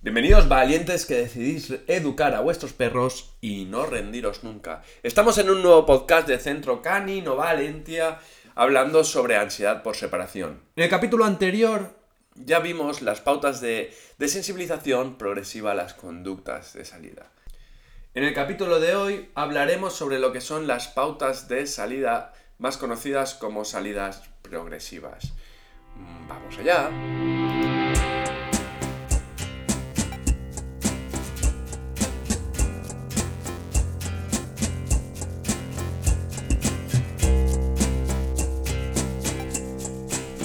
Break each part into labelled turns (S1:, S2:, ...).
S1: Bienvenidos valientes que decidís educar a vuestros perros y no rendiros nunca. Estamos en un nuevo podcast de Centro Canino Valentia hablando sobre ansiedad por separación. En el capítulo anterior ya vimos las pautas de, de sensibilización progresiva a las conductas de salida. En el capítulo de hoy hablaremos sobre lo que son las pautas de salida más conocidas como salidas progresivas. Vamos allá.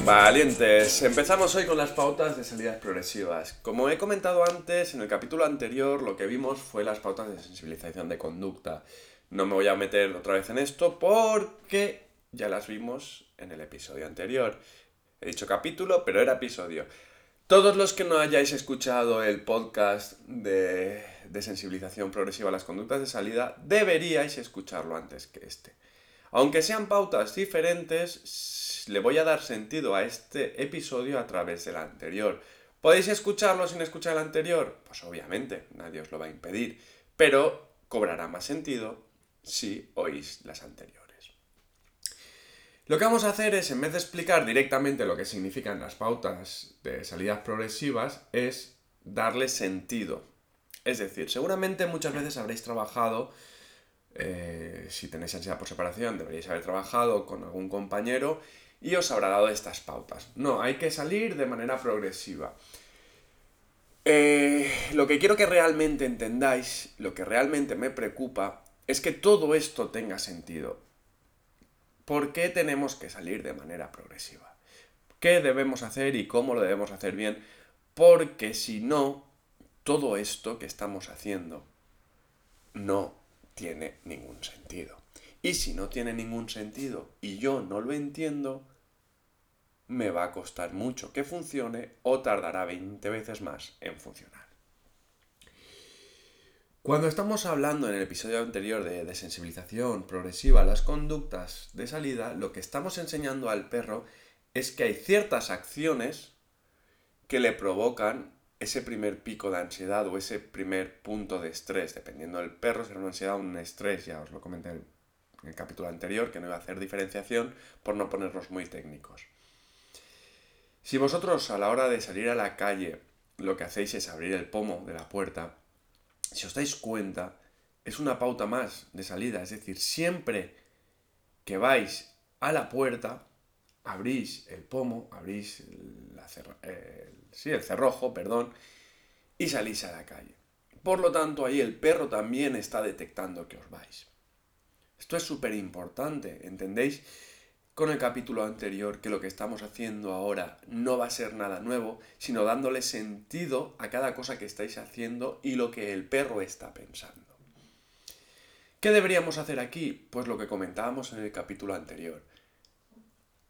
S1: Valientes, empezamos hoy con las pautas de salidas progresivas. Como he comentado antes, en el capítulo anterior lo que vimos fue las pautas de sensibilización de conducta. No me voy a meter otra vez en esto porque ya las vimos en el episodio anterior. He dicho capítulo, pero era episodio. Todos los que no hayáis escuchado el podcast de, de sensibilización progresiva a las conductas de salida, deberíais escucharlo antes que este. Aunque sean pautas diferentes, le voy a dar sentido a este episodio a través del anterior. ¿Podéis escucharlo sin escuchar el anterior? Pues obviamente, nadie os lo va a impedir, pero cobrará más sentido si oís las anteriores. Lo que vamos a hacer es, en vez de explicar directamente lo que significan las pautas de salidas progresivas, es darle sentido. Es decir, seguramente muchas veces habréis trabajado eh, si tenéis ansiedad por separación, deberíais haber trabajado con algún compañero y os habrá dado estas pautas. No, hay que salir de manera progresiva. Eh, lo que quiero que realmente entendáis, lo que realmente me preocupa, es que todo esto tenga sentido. ¿Por qué tenemos que salir de manera progresiva? ¿Qué debemos hacer y cómo lo debemos hacer bien? Porque si no, todo esto que estamos haciendo no tiene ningún sentido. Y si no tiene ningún sentido y yo no lo entiendo, me va a costar mucho que funcione o tardará 20 veces más en funcionar. Cuando estamos hablando en el episodio anterior de desensibilización progresiva a las conductas de salida, lo que estamos enseñando al perro es que hay ciertas acciones que le provocan ese primer pico de ansiedad o ese primer punto de estrés. Dependiendo del perro, será una ansiedad o un estrés, ya os lo comenté en el capítulo anterior, que no iba a hacer diferenciación por no ponernos muy técnicos. Si vosotros a la hora de salir a la calle lo que hacéis es abrir el pomo de la puerta, si os dais cuenta, es una pauta más de salida. Es decir, siempre que vais a la puerta, abrís el pomo, abrís el cerrojo, perdón, y salís a la calle. Por lo tanto, ahí el perro también está detectando que os vais. Esto es súper importante, ¿entendéis? con el capítulo anterior que lo que estamos haciendo ahora no va a ser nada nuevo, sino dándole sentido a cada cosa que estáis haciendo y lo que el perro está pensando. ¿Qué deberíamos hacer aquí? Pues lo que comentábamos en el capítulo anterior.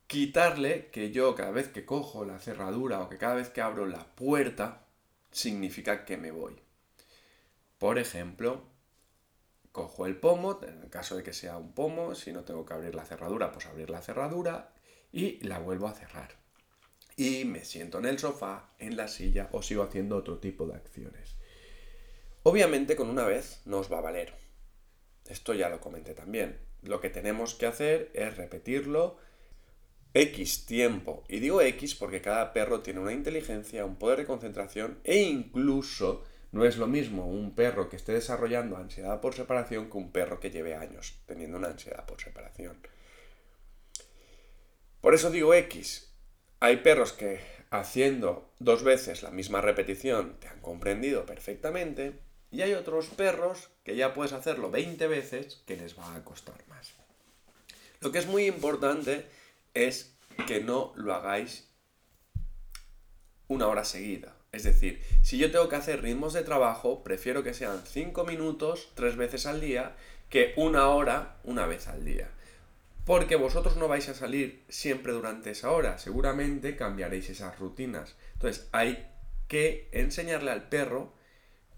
S1: Quitarle que yo cada vez que cojo la cerradura o que cada vez que abro la puerta significa que me voy. Por ejemplo, cojo el pomo, en el caso de que sea un pomo, si no tengo que abrir la cerradura, pues abrir la cerradura y la vuelvo a cerrar. Y me siento en el sofá, en la silla o sigo haciendo otro tipo de acciones. Obviamente con una vez no os va a valer. Esto ya lo comenté también. Lo que tenemos que hacer es repetirlo X tiempo. Y digo X porque cada perro tiene una inteligencia, un poder de concentración e incluso no es lo mismo un perro que esté desarrollando ansiedad por separación que un perro que lleve años teniendo una ansiedad por separación. Por eso digo X. Hay perros que haciendo dos veces la misma repetición te han comprendido perfectamente y hay otros perros que ya puedes hacerlo 20 veces que les va a costar más. Lo que es muy importante es que no lo hagáis una hora seguida. Es decir, si yo tengo que hacer ritmos de trabajo, prefiero que sean 5 minutos tres veces al día que una hora una vez al día. Porque vosotros no vais a salir siempre durante esa hora, seguramente cambiaréis esas rutinas. Entonces hay que enseñarle al perro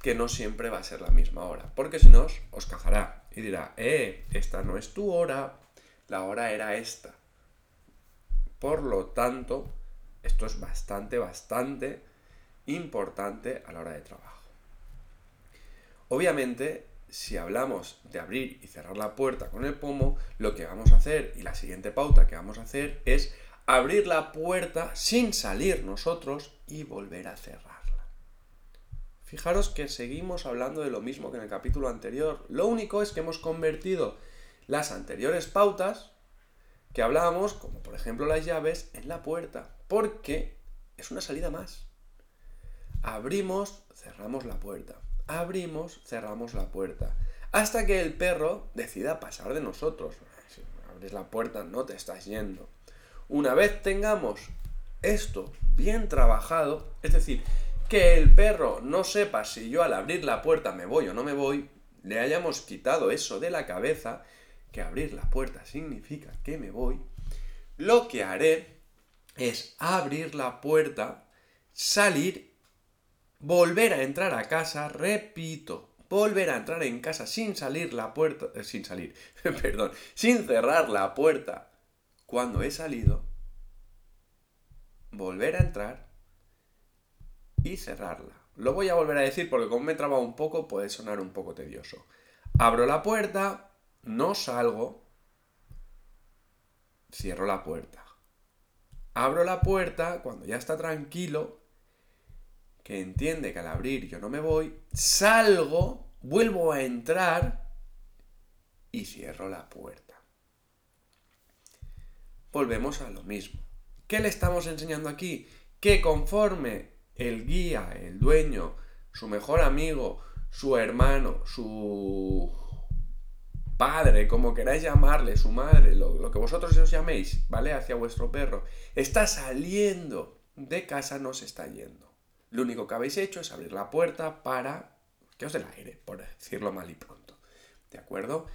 S1: que no siempre va a ser la misma hora, porque si no os cajará y dirá, eh, esta no es tu hora, la hora era esta. Por lo tanto, esto es bastante, bastante importante a la hora de trabajo. Obviamente, si hablamos de abrir y cerrar la puerta con el pomo, lo que vamos a hacer y la siguiente pauta que vamos a hacer es abrir la puerta sin salir nosotros y volver a cerrarla. Fijaros que seguimos hablando de lo mismo que en el capítulo anterior. Lo único es que hemos convertido las anteriores pautas que hablábamos, como por ejemplo las llaves, en la puerta, porque es una salida más. Abrimos, cerramos la puerta. Abrimos, cerramos la puerta. Hasta que el perro decida pasar de nosotros. Si abres la puerta, no te estás yendo. Una vez tengamos esto bien trabajado, es decir, que el perro no sepa si yo al abrir la puerta me voy o no me voy, le hayamos quitado eso de la cabeza, que abrir la puerta significa que me voy, lo que haré es abrir la puerta, salir, volver a entrar a casa, repito, volver a entrar en casa sin salir la puerta, eh, sin salir, perdón, sin cerrar la puerta cuando he salido, volver a entrar y cerrarla. Lo voy a volver a decir porque como me he trabado un poco puede sonar un poco tedioso. Abro la puerta, no salgo, cierro la puerta. Abro la puerta cuando ya está tranquilo, que entiende que al abrir yo no me voy, salgo, vuelvo a entrar y cierro la puerta. Volvemos a lo mismo. ¿Qué le estamos enseñando aquí? Que conforme el guía, el dueño, su mejor amigo, su hermano, su padre, como queráis llamarle, su madre, lo, que vosotros os llaméis, ¿vale? Hacia vuestro perro, está saliendo de casa, no se está yendo. Lo único que habéis hecho es abrir la puerta para que os dé el aire, por decirlo mal y pronto. ¿De acuerdo?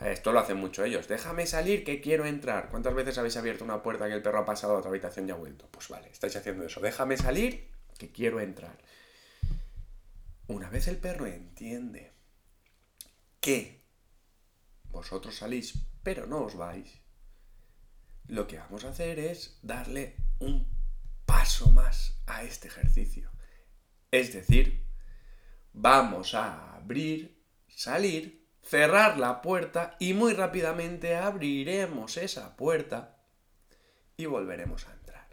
S1: Esto lo hacen mucho ellos. Déjame salir que quiero entrar. ¿Cuántas veces habéis abierto una puerta que el perro ha pasado a otra habitación y ha vuelto? Pues vale, estáis haciendo eso. Déjame salir que quiero entrar. Una vez el perro entiende que vosotros salís pero no os vais, lo que vamos a hacer es darle un paso más a este ejercicio. Es decir, vamos a abrir, salir, cerrar la puerta y muy rápidamente abriremos esa puerta y volveremos a entrar.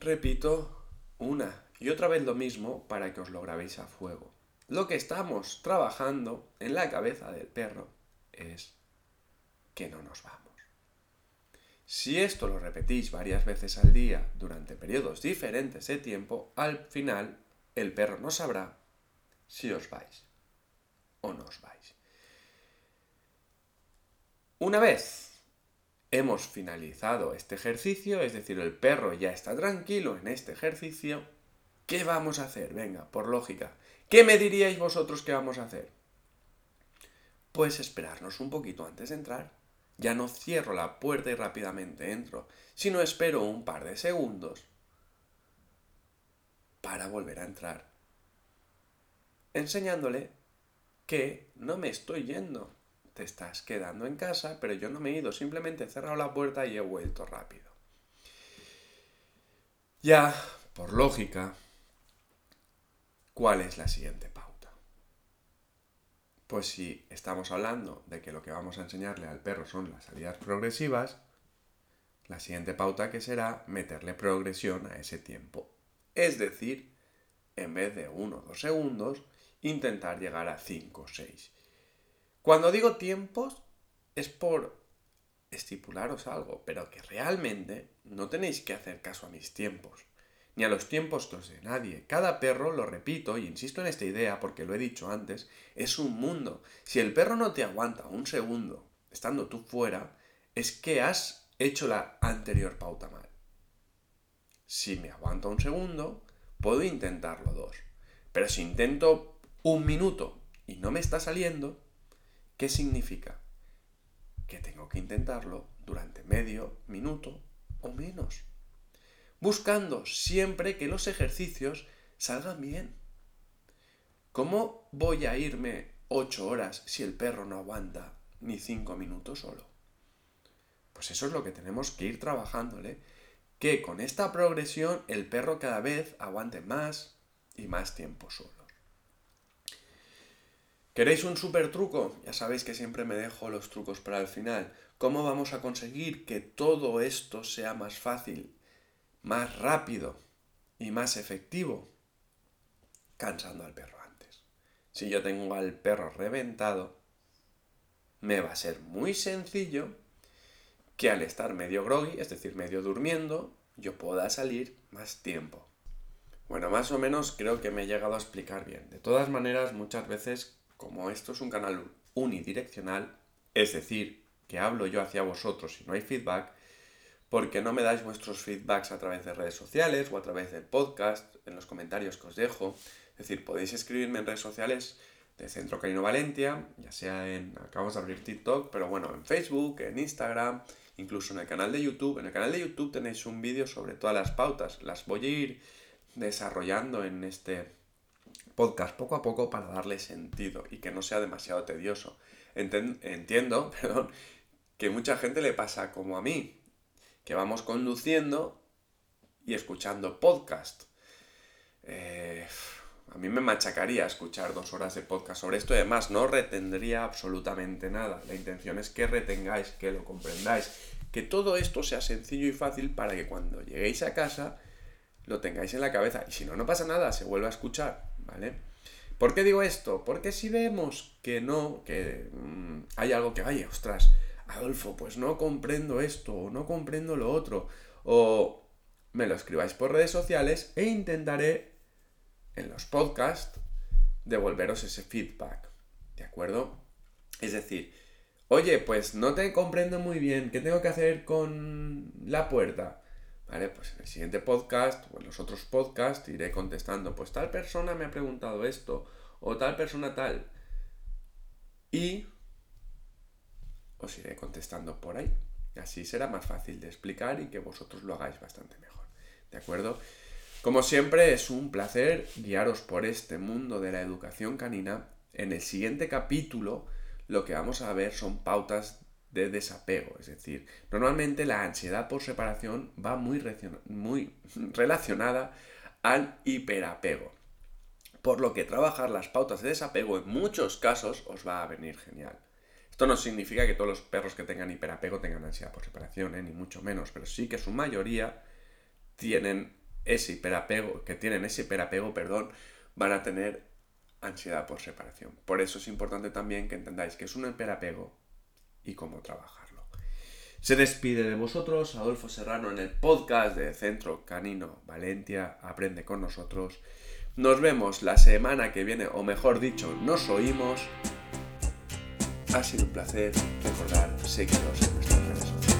S1: Repito una y otra vez lo mismo para que os lo grabéis a fuego. Lo que estamos trabajando en la cabeza del perro es que no nos vamos. Si esto lo repetís varias veces al día durante periodos diferentes de tiempo, al final el perro no sabrá si os vais o no os vais. Una vez hemos finalizado este ejercicio, es decir, el perro ya está tranquilo en este ejercicio, ¿qué vamos a hacer? Venga, por lógica, ¿Qué me diríais vosotros que vamos a hacer? Pues esperarnos un poquito antes de entrar. Ya no cierro la puerta y rápidamente entro, sino espero un par de segundos para volver a entrar. Enseñándole que no me estoy yendo. Te estás quedando en casa, pero yo no me he ido, simplemente he cerrado la puerta y he vuelto rápido. Ya, por lógica, ¿Cuál es la siguiente pauta? Pues si estamos hablando de que lo que vamos a enseñarle al perro son las salidas progresivas, la siguiente pauta que será meterle progresión a ese tiempo. Es decir, en vez de 1 o 2 segundos, intentar llegar a 5 o 6. Cuando digo tiempos, es por estipularos algo, pero que realmente no tenéis que hacer caso a mis tiempos ni a los tiempos de nadie. Cada perro, lo repito y insisto en esta idea porque lo he dicho antes, es un mundo. Si el perro no te aguanta un segundo estando tú fuera, es que has hecho la anterior pauta mal. Si me aguanta un segundo, puedo intentarlo dos. Pero si intento un minuto y no me está saliendo, ¿qué significa? Que tengo que intentarlo durante medio minuto o menos buscando siempre que los ejercicios salgan bien. ¿Cómo voy a irme ocho horas si el perro no aguanta ni cinco minutos solo? Pues eso es lo que tenemos que ir trabajándole, que con esta progresión el perro cada vez aguante más y más tiempo solo. ¿Queréis un super truco? Ya sabéis que siempre me dejo los trucos para el final. ¿Cómo vamos a conseguir que todo esto sea más fácil, más rápido y más efectivo? Cansando al perro antes. Si yo tengo al perro reventado, me va a ser muy sencillo que al estar medio groggy, es decir, medio durmiendo, yo pueda salir más tiempo. Bueno, más o menos creo que me he llegado a explicar bien. De todas maneras, muchas veces, como esto es un canal unidireccional, es decir, que hablo yo hacia vosotros y no hay feedback, porque no me dais vuestros feedbacks a través de redes sociales o a través del podcast, en los comentarios que os dejo. Es decir, podéis escribirme en redes sociales de Centro Canino Valentia, ya sea en, acabamos de abrir TikTok, pero bueno, en Facebook, en Instagram, incluso en el canal de YouTube. En el canal de YouTube tenéis un vídeo sobre todas las pautas. Las voy a ir desarrollando en este podcast poco a poco para darle sentido y que no sea demasiado tedioso. entiendo, perdón, que mucha gente le pasa como a mí, que vamos conduciendo y escuchando podcast. Eh, a mí me machacaría escuchar dos horas de podcast sobre esto y además no retendría absolutamente nada. La intención es que retengáis, que lo comprendáis, que todo esto sea sencillo y fácil para que cuando lleguéis a casa lo tengáis en la cabeza. Y si no, no pasa nada, se vuelve a escuchar, ¿vale? ¿Por qué digo esto? Porque si vemos que no, que mm, hay algo que, vaya, ostras, Adolfo, pues no comprendo esto, o no comprendo lo otro, o me lo escribáis por redes sociales e intentaré en los podcasts devolveros ese feedback. ¿De acuerdo? Es decir, oye, pues no te comprendo muy bien, ¿qué tengo que hacer con la puerta? Vale, pues en el siguiente podcast o en los otros podcasts iré contestando, pues tal persona me ha preguntado esto o tal persona tal. Y os iré contestando por ahí. Así será más fácil de explicar y que vosotros lo hagáis bastante mejor. ¿De acuerdo? Como siempre, es un placer guiaros por este mundo de la educación canina. En el siguiente capítulo, lo que vamos a ver son pautas de desapego. Es decir, normalmente la ansiedad por separación va muy, muy relacionada al hiperapego. Por lo que trabajar las pautas de desapego en muchos casos os va a venir genial. Esto no significa que todos los perros que tengan hiperapego tengan ansiedad por separación, ¿eh? ni mucho menos, pero sí que su mayoría tienen ese hiperapego, que tienen ese hiperapego, perdón, van a tener ansiedad por separación. Por eso es importante también que entendáis que es un hiperapego y cómo trabajarlo. Se despide de vosotros Adolfo Serrano en el podcast de Centro Canino Valencia. Aprende con nosotros. Nos vemos la semana que viene, o mejor dicho, nos oímos. Ha sido un placer recordar seguiros en nuestras redes sociales.